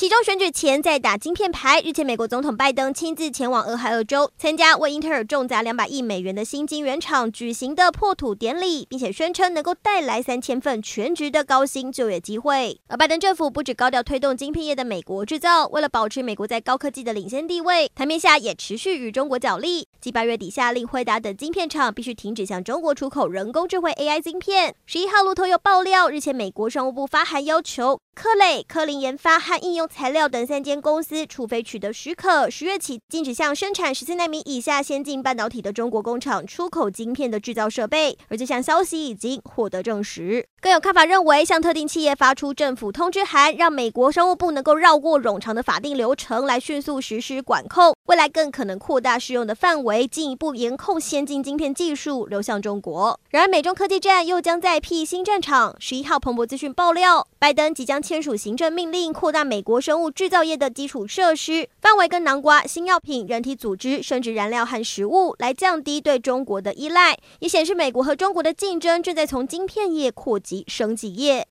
其中选举前在打晶片牌。日前，美国总统拜登亲自前往俄亥俄州参加为英特尔重砸两百亿美元的新晶圆厂举行的破土典礼，并且宣称能够带来三千份全职的高薪就业机会。而拜登政府不止高调推动晶片业的美国制造，为了保持美国在高科技的领先地位，台面下也持续与中国角力。继八月底下令辉达等晶片厂必须停止向中国出口人工智慧 AI 晶片。十一号，路透又爆料，日前美国商务部发函要求。科磊、科林研发和应用材料等三间公司，除非取得许可，十月起禁止向生产十四纳米以下先进半导体的中国工厂出口晶片的制造设备。而这项消息已经获得证实。更有看法认为，向特定企业发出政府通知函，让美国商务部能够绕过冗长的法定流程来迅速实施管控，未来更可能扩大适用的范围，进一步严控先进晶片技术流向中国。然而，美中科技战又将再辟新战场。十一号，彭博资讯爆料，拜登即将签署行政命令，扩大美国生物制造业的基础设施范围，跟南瓜新药品、人体组织、生质燃料和食物，来降低对中国的依赖，也显示美国和中国的竞争正在从晶片业扩及升级业。